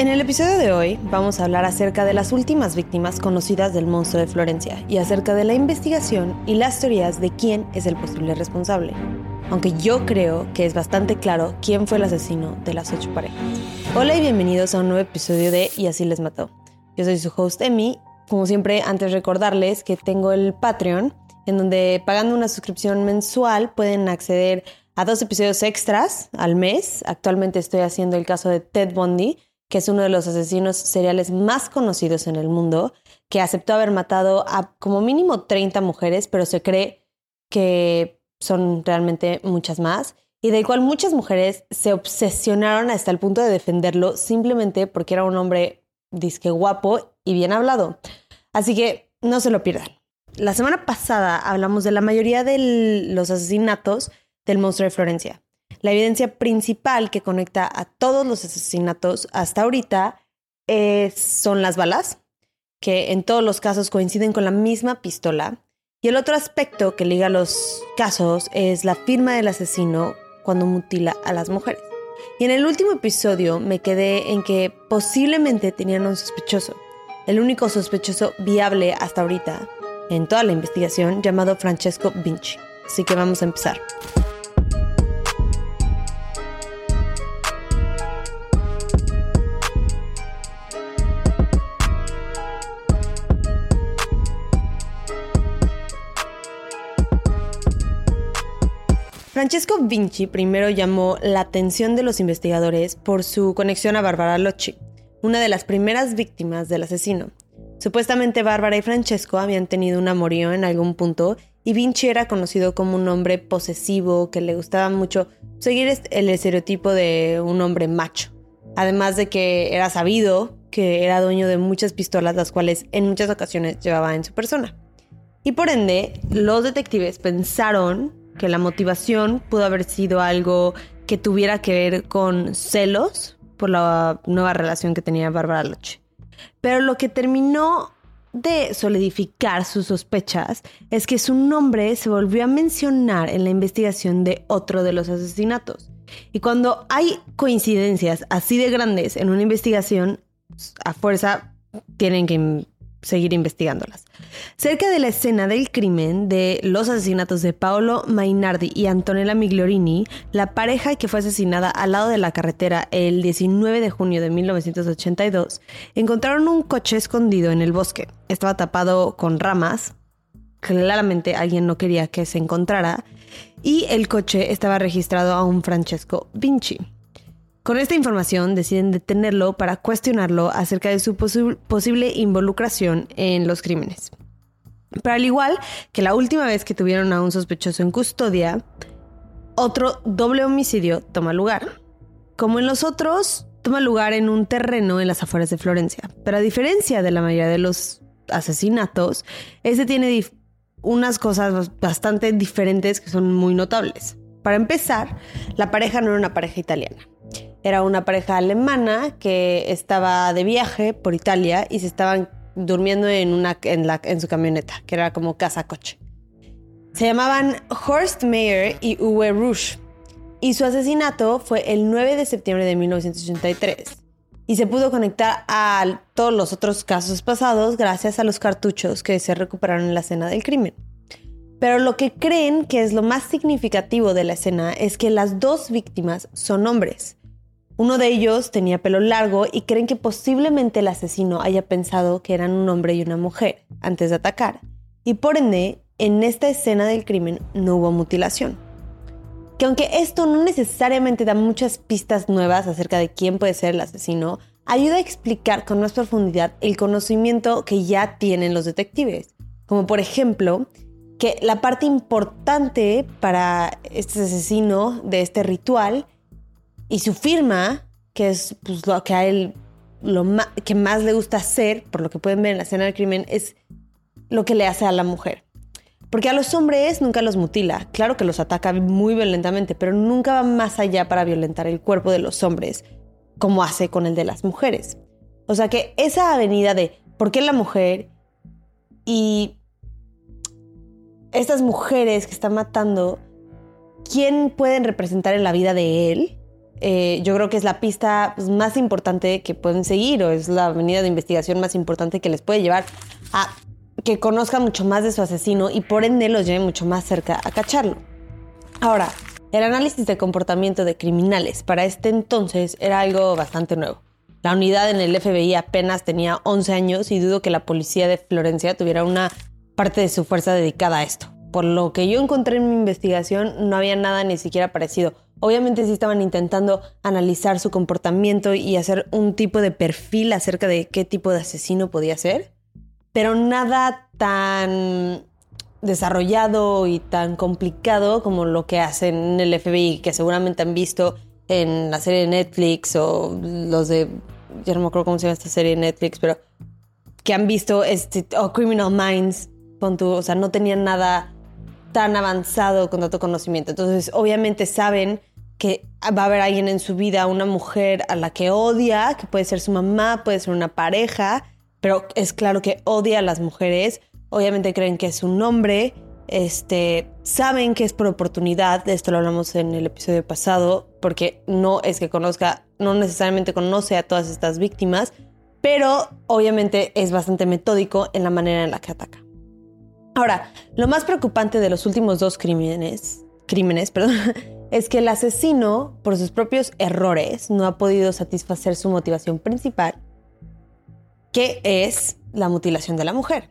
En el episodio de hoy vamos a hablar acerca de las últimas víctimas conocidas del monstruo de Florencia y acerca de la investigación y las teorías de quién es el posible responsable. Aunque yo creo que es bastante claro quién fue el asesino de las ocho parejas. Hola y bienvenidos a un nuevo episodio de Y así les mató. Yo soy su host Emi. Como siempre, antes recordarles que tengo el Patreon, en donde pagando una suscripción mensual pueden acceder a dos episodios extras al mes. Actualmente estoy haciendo el caso de Ted Bundy, que es uno de los asesinos seriales más conocidos en el mundo, que aceptó haber matado a como mínimo 30 mujeres, pero se cree que son realmente muchas más, y del cual muchas mujeres se obsesionaron hasta el punto de defenderlo simplemente porque era un hombre disque guapo y bien hablado. Así que no se lo pierdan. La semana pasada hablamos de la mayoría de los asesinatos del monstruo de Florencia. La evidencia principal que conecta a todos los asesinatos hasta ahorita son las balas, que en todos los casos coinciden con la misma pistola. Y el otro aspecto que liga los casos es la firma del asesino cuando mutila a las mujeres. Y en el último episodio me quedé en que posiblemente tenían un sospechoso, el único sospechoso viable hasta ahorita en toda la investigación llamado Francesco Vinci. Así que vamos a empezar. Francesco Vinci primero llamó la atención de los investigadores por su conexión a Barbara Locci, una de las primeras víctimas del asesino. Supuestamente Bárbara y Francesco habían tenido un amorío en algún punto y Vinci era conocido como un hombre posesivo que le gustaba mucho seguir el estereotipo de un hombre macho. Además de que era sabido que era dueño de muchas pistolas, las cuales en muchas ocasiones llevaba en su persona. Y por ende, los detectives pensaron que la motivación pudo haber sido algo que tuviera que ver con celos por la nueva relación que tenía Bárbara Loche. Pero lo que terminó de solidificar sus sospechas es que su nombre se volvió a mencionar en la investigación de otro de los asesinatos. Y cuando hay coincidencias así de grandes en una investigación, a fuerza tienen que seguir investigándolas. Cerca de la escena del crimen de los asesinatos de Paolo Mainardi y Antonella Migliorini, la pareja que fue asesinada al lado de la carretera el 19 de junio de 1982, encontraron un coche escondido en el bosque. Estaba tapado con ramas. Claramente alguien no quería que se encontrara. Y el coche estaba registrado a un Francesco Vinci. Con esta información deciden detenerlo para cuestionarlo acerca de su posible involucración en los crímenes. Pero al igual que la última vez que tuvieron a un sospechoso en custodia, otro doble homicidio toma lugar. Como en los otros, toma lugar en un terreno en las afueras de Florencia. Pero a diferencia de la mayoría de los asesinatos, este tiene unas cosas bastante diferentes que son muy notables. Para empezar, la pareja no era una pareja italiana. Era una pareja alemana que estaba de viaje por Italia y se estaban durmiendo en, una, en, la, en su camioneta, que era como casa-coche. Se llamaban Horst Meyer y Uwe Rusch. Y su asesinato fue el 9 de septiembre de 1983. Y se pudo conectar a todos los otros casos pasados gracias a los cartuchos que se recuperaron en la escena del crimen. Pero lo que creen que es lo más significativo de la escena es que las dos víctimas son hombres. Uno de ellos tenía pelo largo y creen que posiblemente el asesino haya pensado que eran un hombre y una mujer antes de atacar. Y por ende, en esta escena del crimen no hubo mutilación. Que aunque esto no necesariamente da muchas pistas nuevas acerca de quién puede ser el asesino, ayuda a explicar con más profundidad el conocimiento que ya tienen los detectives. Como por ejemplo, que la parte importante para este asesino de este ritual y su firma, que es pues, lo que a él lo que más le gusta hacer, por lo que pueden ver en la escena del crimen, es lo que le hace a la mujer. Porque a los hombres nunca los mutila. Claro que los ataca muy violentamente, pero nunca va más allá para violentar el cuerpo de los hombres, como hace con el de las mujeres. O sea que esa avenida de por qué la mujer y estas mujeres que están matando, ¿quién pueden representar en la vida de él? Eh, yo creo que es la pista pues, más importante que pueden seguir o es la avenida de investigación más importante que les puede llevar a que conozcan mucho más de su asesino y por ende los lleve mucho más cerca a cacharlo. Ahora, el análisis de comportamiento de criminales para este entonces era algo bastante nuevo. La unidad en el FBI apenas tenía 11 años y dudo que la policía de Florencia tuviera una parte de su fuerza dedicada a esto. Por lo que yo encontré en mi investigación, no había nada ni siquiera parecido. Obviamente sí estaban intentando analizar su comportamiento y hacer un tipo de perfil acerca de qué tipo de asesino podía ser, pero nada tan desarrollado y tan complicado como lo que hacen en el FBI, que seguramente han visto en la serie de Netflix o los de, ya no me acuerdo cómo se llama esta serie de Netflix, pero que han visto este, o Criminal Minds, o sea, no tenían nada tan avanzado con tanto conocimiento. Entonces, obviamente saben que va a haber alguien en su vida, una mujer a la que odia, que puede ser su mamá, puede ser una pareja, pero es claro que odia a las mujeres obviamente creen que es un hombre, este, saben que es por oportunidad, de esto lo hablamos en el episodio pasado, porque no es que conozca, no necesariamente conoce a todas estas víctimas, pero obviamente es bastante metódico en la manera en la que ataca. Ahora, lo más preocupante de los últimos dos crímenes, crímenes, perdón, es que el asesino, por sus propios errores, no ha podido satisfacer su motivación principal, que es la mutilación de la mujer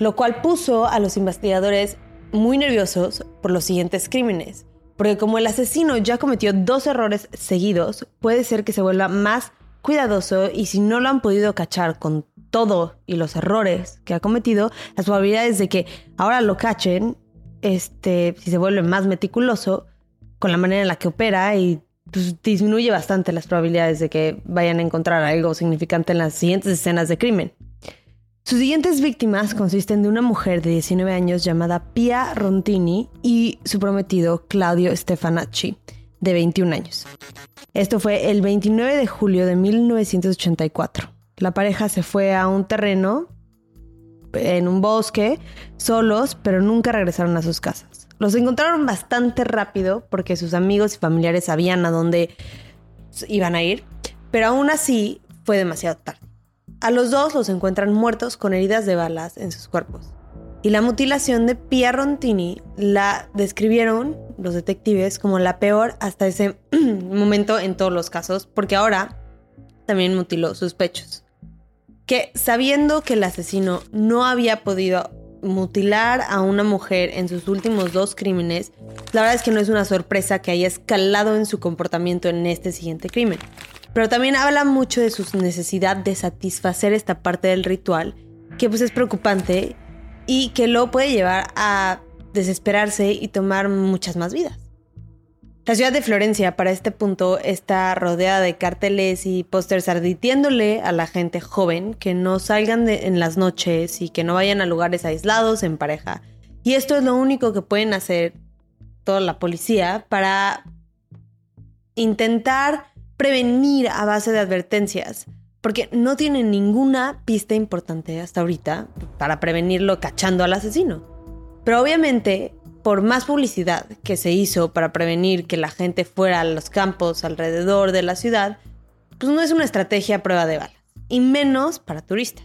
lo cual puso a los investigadores muy nerviosos por los siguientes crímenes, porque como el asesino ya cometió dos errores seguidos, puede ser que se vuelva más cuidadoso y si no lo han podido cachar con todo y los errores que ha cometido, las probabilidades de que ahora lo cachen, este, si se vuelve más meticuloso con la manera en la que opera y pues, disminuye bastante las probabilidades de que vayan a encontrar algo significante en las siguientes escenas de crimen. Sus siguientes víctimas consisten de una mujer de 19 años llamada Pia Rontini y su prometido Claudio Stefanacci, de 21 años. Esto fue el 29 de julio de 1984. La pareja se fue a un terreno en un bosque, solos, pero nunca regresaron a sus casas. Los encontraron bastante rápido porque sus amigos y familiares sabían a dónde iban a ir, pero aún así fue demasiado tarde. A los dos los encuentran muertos con heridas de balas en sus cuerpos. Y la mutilación de Pia Rontini la describieron los detectives como la peor hasta ese momento en todos los casos, porque ahora también mutiló sus pechos. Que sabiendo que el asesino no había podido mutilar a una mujer en sus últimos dos crímenes, la verdad es que no es una sorpresa que haya escalado en su comportamiento en este siguiente crimen pero también habla mucho de su necesidad de satisfacer esta parte del ritual, que pues es preocupante y que lo puede llevar a desesperarse y tomar muchas más vidas. La ciudad de Florencia para este punto está rodeada de carteles y pósters advirtiéndole a la gente joven que no salgan en las noches y que no vayan a lugares aislados en pareja. Y esto es lo único que pueden hacer toda la policía para intentar prevenir a base de advertencias, porque no tienen ninguna pista importante hasta ahorita para prevenirlo cachando al asesino. Pero obviamente, por más publicidad que se hizo para prevenir que la gente fuera a los campos alrededor de la ciudad, pues no es una estrategia a prueba de balas, y menos para turistas.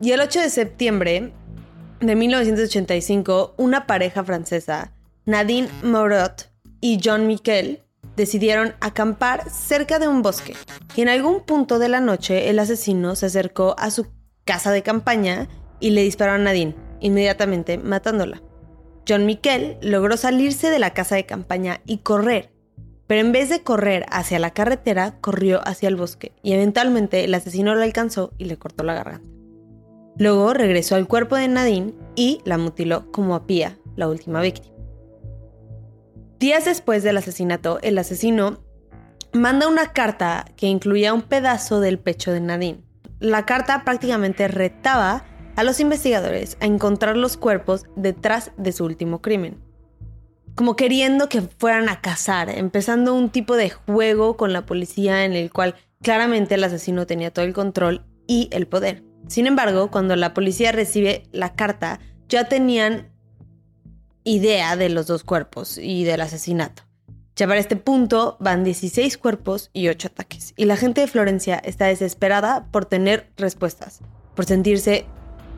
Y el 8 de septiembre de 1985, una pareja francesa, Nadine Morot y John Miquel, decidieron acampar cerca de un bosque y en algún punto de la noche el asesino se acercó a su casa de campaña y le disparó a Nadine, inmediatamente matándola. John Miquel logró salirse de la casa de campaña y correr, pero en vez de correr hacia la carretera, corrió hacia el bosque y eventualmente el asesino lo alcanzó y le cortó la garganta. Luego regresó al cuerpo de Nadine y la mutiló como a Pía, la última víctima. Días después del asesinato, el asesino manda una carta que incluía un pedazo del pecho de Nadine. La carta prácticamente retaba a los investigadores a encontrar los cuerpos detrás de su último crimen. Como queriendo que fueran a cazar, empezando un tipo de juego con la policía en el cual claramente el asesino tenía todo el control y el poder. Sin embargo, cuando la policía recibe la carta, ya tenían idea de los dos cuerpos y del asesinato, Ya para este punto van 16 cuerpos y 8 ataques. Y la gente de Florencia está desesperada por tener respuestas, por sentirse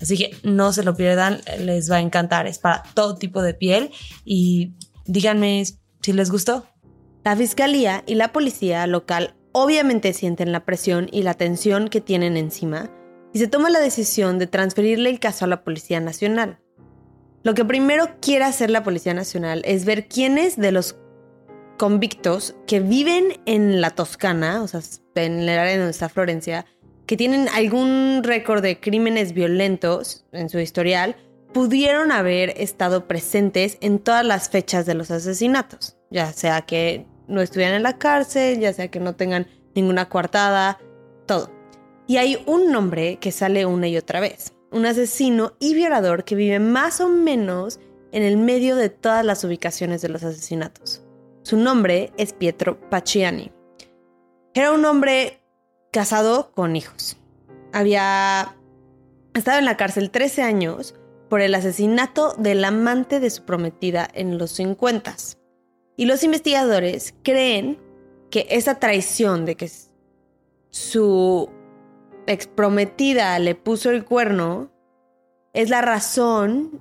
Así que no se lo pierdan, les va a encantar. Es para todo tipo de piel y díganme si les gustó. La fiscalía y la policía local obviamente sienten la presión y la tensión que tienen encima y se toma la decisión de transferirle el caso a la Policía Nacional. Lo que primero quiere hacer la Policía Nacional es ver quiénes de los convictos que viven en la Toscana, o sea, en el área donde está Florencia, que tienen algún récord de crímenes violentos en su historial, pudieron haber estado presentes en todas las fechas de los asesinatos, ya sea que no estuvieran en la cárcel, ya sea que no tengan ninguna coartada, todo. Y hay un nombre que sale una y otra vez, un asesino y violador que vive más o menos en el medio de todas las ubicaciones de los asesinatos. Su nombre es Pietro Pacciani. Era un hombre casado con hijos. Había estado en la cárcel 13 años por el asesinato del amante de su prometida en los 50. Y los investigadores creen que esa traición de que su exprometida le puso el cuerno es la razón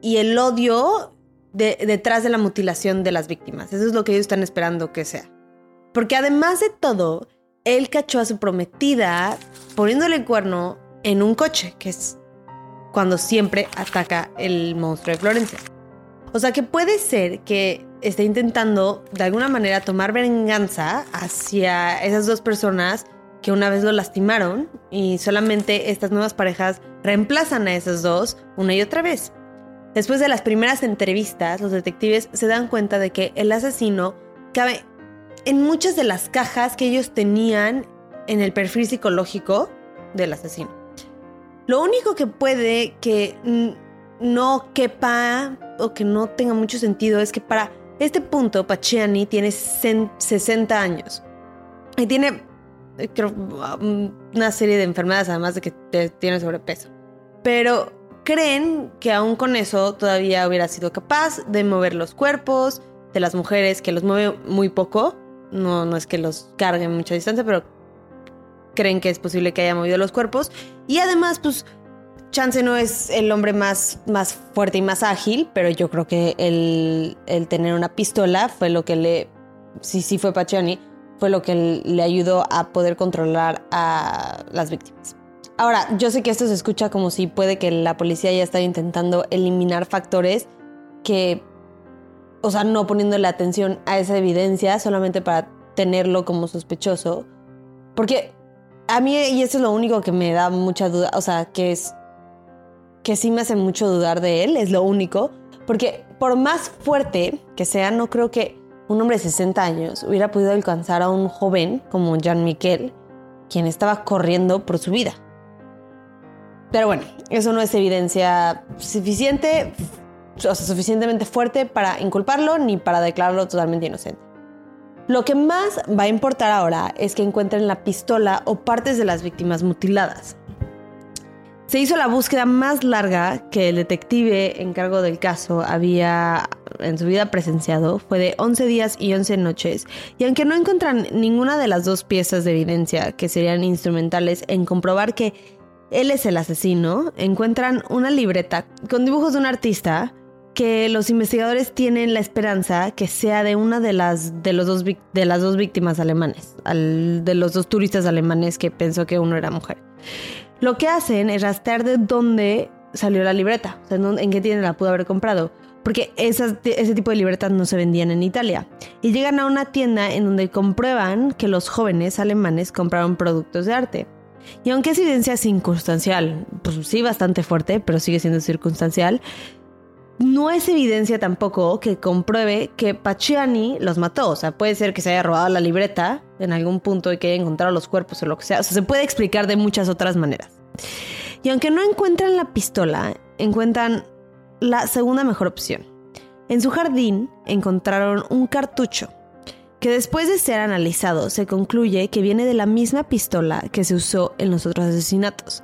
y el odio detrás de la mutilación de las víctimas. Eso es lo que ellos están esperando que sea. Porque además de todo, él cachó a su prometida poniéndole el cuerno en un coche, que es cuando siempre ataca el monstruo de Florencia. O sea que puede ser que esté intentando de alguna manera tomar venganza hacia esas dos personas que una vez lo lastimaron y solamente estas nuevas parejas reemplazan a esas dos una y otra vez. Después de las primeras entrevistas, los detectives se dan cuenta de que el asesino cabe en muchas de las cajas que ellos tenían en el perfil psicológico del asesino. Lo único que puede que no quepa o que no tenga mucho sentido es que para este punto Paciani tiene 60 años y tiene creo, una serie de enfermedades además de que tiene sobrepeso. Pero creen que aún con eso todavía hubiera sido capaz de mover los cuerpos de las mujeres, que los mueve muy poco, no, no es que los carguen mucha distancia, pero creen que es posible que haya movido los cuerpos. Y además, pues, Chance no es el hombre más, más fuerte y más ágil, pero yo creo que el, el tener una pistola fue lo que le, sí, sí fue Paciani, fue lo que le ayudó a poder controlar a las víctimas. Ahora, yo sé que esto se escucha como si puede que la policía ya está intentando eliminar factores que o sea, no poniéndole atención a esa evidencia solamente para tenerlo como sospechoso. Porque a mí, y eso es lo único que me da mucha duda, o sea, que es que sí me hace mucho dudar de él, es lo único. Porque por más fuerte que sea, no creo que un hombre de 60 años hubiera podido alcanzar a un joven como Jean Miquel, quien estaba corriendo por su vida. Pero bueno, eso no es evidencia suficientemente fuerte para inculparlo ni para declararlo totalmente inocente. Lo que más va a importar ahora es que encuentren la pistola o partes de las víctimas mutiladas. Se hizo la búsqueda más larga que el detective en cargo del caso había en su vida presenciado. Fue de 11 días y 11 noches. Y aunque no encuentran ninguna de las dos piezas de evidencia que serían instrumentales en comprobar que él es el asesino, encuentran una libreta con dibujos de un artista que los investigadores tienen la esperanza que sea de una de las, de los dos, de las dos víctimas alemanes, de los dos turistas alemanes que pensó que uno era mujer. Lo que hacen es rastrear de dónde salió la libreta, o sea, en qué tienda la pudo haber comprado, porque ese tipo de libretas no se vendían en Italia. Y llegan a una tienda en donde comprueban que los jóvenes alemanes compraron productos de arte. Y aunque es evidencia circunstancial, pues sí bastante fuerte, pero sigue siendo circunstancial, no es evidencia tampoco que compruebe que Paciani los mató. O sea, puede ser que se haya robado la libreta en algún punto y que haya encontrado los cuerpos o lo que sea. O sea, se puede explicar de muchas otras maneras. Y aunque no encuentran la pistola, encuentran la segunda mejor opción. En su jardín encontraron un cartucho que después de ser analizado se concluye que viene de la misma pistola que se usó en los otros asesinatos.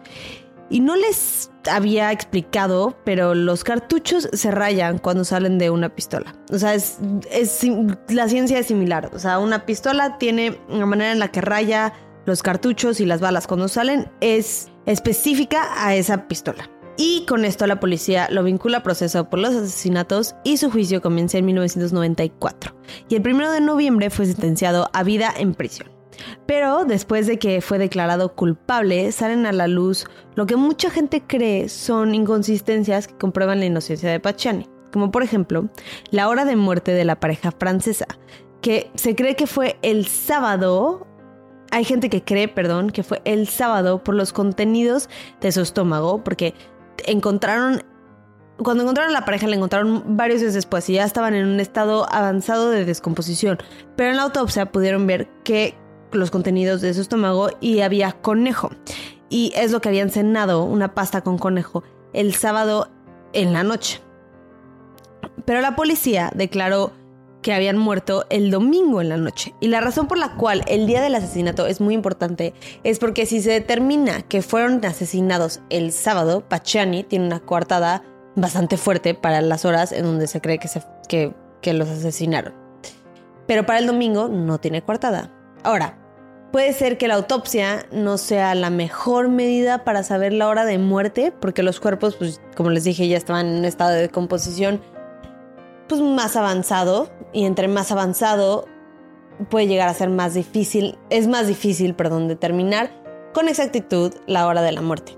Y no les había explicado, pero los cartuchos se rayan cuando salen de una pistola. O sea, es, la ciencia es similar. O sea, una pistola tiene una manera en la que raya los cartuchos y las balas cuando salen es específica a esa pistola. Y con esto la policía lo vincula a proceso por los asesinatos y su juicio comienza en 1994. Y el 1 de noviembre fue sentenciado a vida en prisión. Pero después de que fue declarado culpable, salen a la luz lo que mucha gente cree son inconsistencias que comprueban la inocencia de Pacciani, como por ejemplo la hora de muerte de la pareja francesa, que se cree que fue el sábado hay gente que cree, perdón, que fue el sábado por los contenidos de su estómago, porque encontraron, cuando encontraron a la pareja, la encontraron varios días después y ya estaban en un estado avanzado de descomposición. Pero en la autopsia pudieron ver que los contenidos de su estómago y había conejo. Y es lo que habían cenado, una pasta con conejo, el sábado en la noche. Pero la policía declaró que habían muerto el domingo en la noche. Y la razón por la cual el día del asesinato es muy importante es porque si se determina que fueron asesinados el sábado, Pachani tiene una coartada bastante fuerte para las horas en donde se cree que, se, que, que los asesinaron. Pero para el domingo no tiene coartada. Ahora, Puede ser que la autopsia no sea la mejor medida para saber la hora de muerte, porque los cuerpos, pues, como les dije, ya estaban en un estado de decomposición pues, más avanzado. Y entre más avanzado puede llegar a ser más difícil, es más difícil, perdón, determinar con exactitud la hora de la muerte.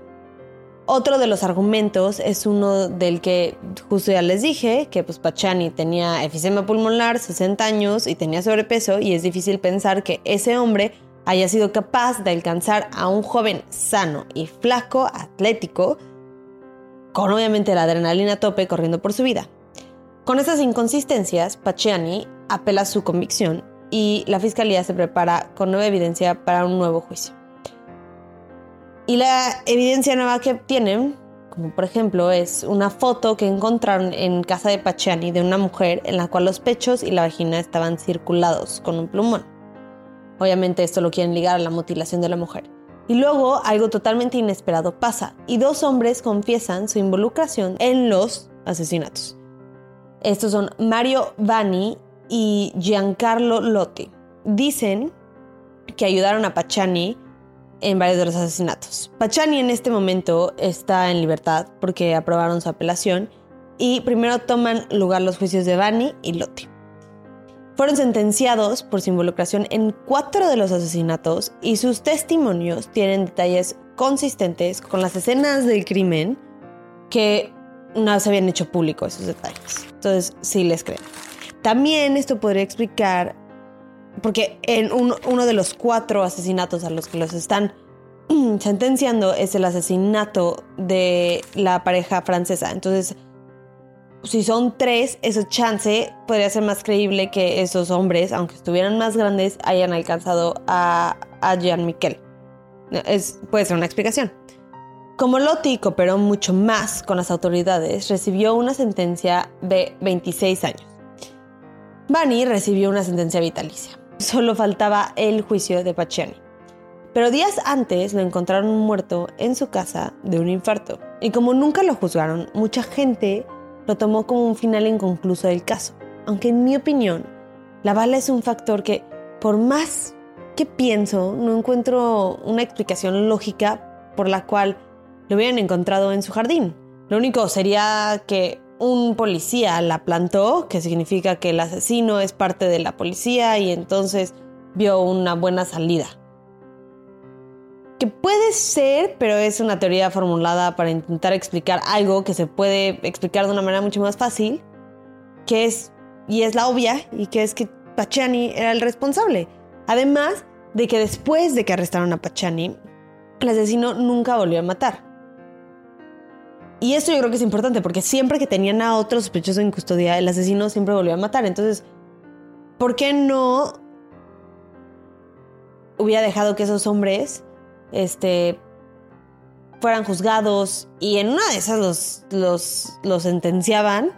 Otro de los argumentos es uno del que justo ya les dije, que pues Pachani tenía efisema pulmonar, 60 años y tenía sobrepeso y es difícil pensar que ese hombre haya sido capaz de alcanzar a un joven sano y flaco, atlético, con obviamente la adrenalina a tope corriendo por su vida. Con esas inconsistencias, Paciani apela a su convicción y la fiscalía se prepara con nueva evidencia para un nuevo juicio. Y la evidencia nueva que obtienen, como por ejemplo, es una foto que encontraron en casa de Paciani de una mujer en la cual los pechos y la vagina estaban circulados con un plumón. Obviamente esto lo quieren ligar a la mutilación de la mujer. Y luego algo totalmente inesperado pasa y dos hombres confiesan su involucración en los asesinatos. Estos son Mario Vanni y Giancarlo Lotti. Dicen que ayudaron a Pachani en varios de los asesinatos. Pachani en este momento está en libertad porque aprobaron su apelación y primero toman lugar los juicios de Vanni y Lotti. Fueron sentenciados por su involucración en cuatro de los asesinatos y sus testimonios tienen detalles consistentes con las escenas del crimen que no se habían hecho públicos esos detalles. Entonces, sí les creo. También esto podría explicar, porque en uno de los cuatro asesinatos a los que los están sentenciando es el asesinato de la pareja francesa. Entonces, si son tres, ese chance podría ser más creíble que esos hombres, aunque estuvieran más grandes, hayan alcanzado a, a Jean Miquel. Es, puede ser una explicación. Como Lotti cooperó mucho más con las autoridades, recibió una sentencia de 26 años. Bunny recibió una sentencia vitalicia. Solo faltaba el juicio de Paciani. Pero días antes lo encontraron muerto en su casa de un infarto. Y como nunca lo juzgaron, mucha gente lo tomó como un final inconcluso del caso. Aunque en mi opinión, la bala es un factor que, por más que pienso, no encuentro una explicación lógica por la cual lo hubieran encontrado en su jardín. Lo único sería que un policía la plantó, que significa que el asesino es parte de la policía y entonces vio una buena salida. Que puede ser, pero es una teoría formulada para intentar explicar algo que se puede explicar de una manera mucho más fácil, que es, y es la obvia, y que es que Pachani era el responsable. Además de que después de que arrestaron a Pachani, el asesino nunca volvió a matar. Y esto yo creo que es importante porque siempre que tenían a otro sospechoso en custodia, el asesino siempre volvió a matar. Entonces, ¿por qué no hubiera dejado que esos hombres este, fueran juzgados y en una de esas los, los, los sentenciaban?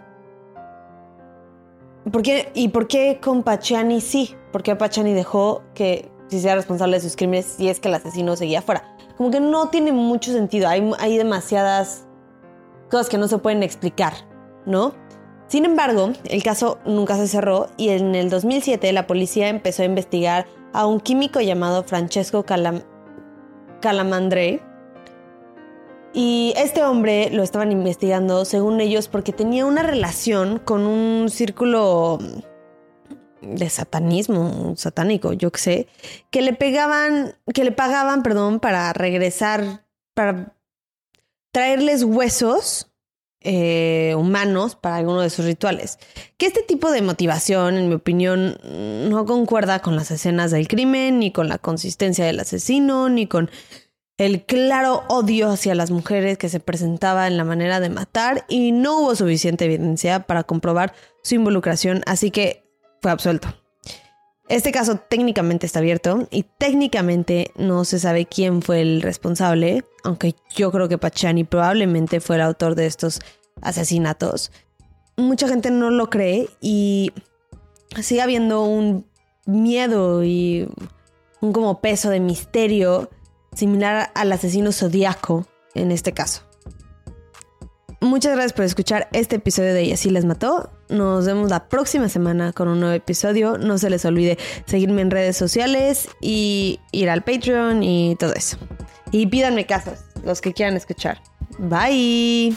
¿Por ¿Y por qué con Pachani sí? ¿Por qué Pachani dejó que se sea responsable de sus crímenes si es que el asesino seguía fuera? Como que no tiene mucho sentido. Hay, hay demasiadas cosas que no se pueden explicar, ¿no? Sin embargo, el caso nunca se cerró y en el 2007 la policía empezó a investigar a un químico llamado Francesco Calamandre. Y este hombre lo estaban investigando, según ellos, porque tenía una relación con un círculo de satanismo, satánico, yo qué sé, que le pegaban, que le pagaban, perdón, para regresar, para traerles huesos eh, humanos para alguno de sus rituales. Que este tipo de motivación, en mi opinión, no concuerda con las escenas del crimen, ni con la consistencia del asesino, ni con el claro odio hacia las mujeres que se presentaba en la manera de matar y no hubo suficiente evidencia para comprobar su involucración, así que fue absuelto. Este caso técnicamente está abierto y técnicamente no se sabe quién fue el responsable, aunque yo creo que Pachani probablemente fue el autor de estos asesinatos. Mucha gente no lo cree y sigue habiendo un miedo y un como peso de misterio similar al asesino zodiaco en este caso. Muchas gracias por escuchar este episodio de Y así les mató. Nos vemos la próxima semana con un nuevo episodio. No se les olvide seguirme en redes sociales y ir al Patreon y todo eso. Y pídanme casos, los que quieran escuchar. Bye.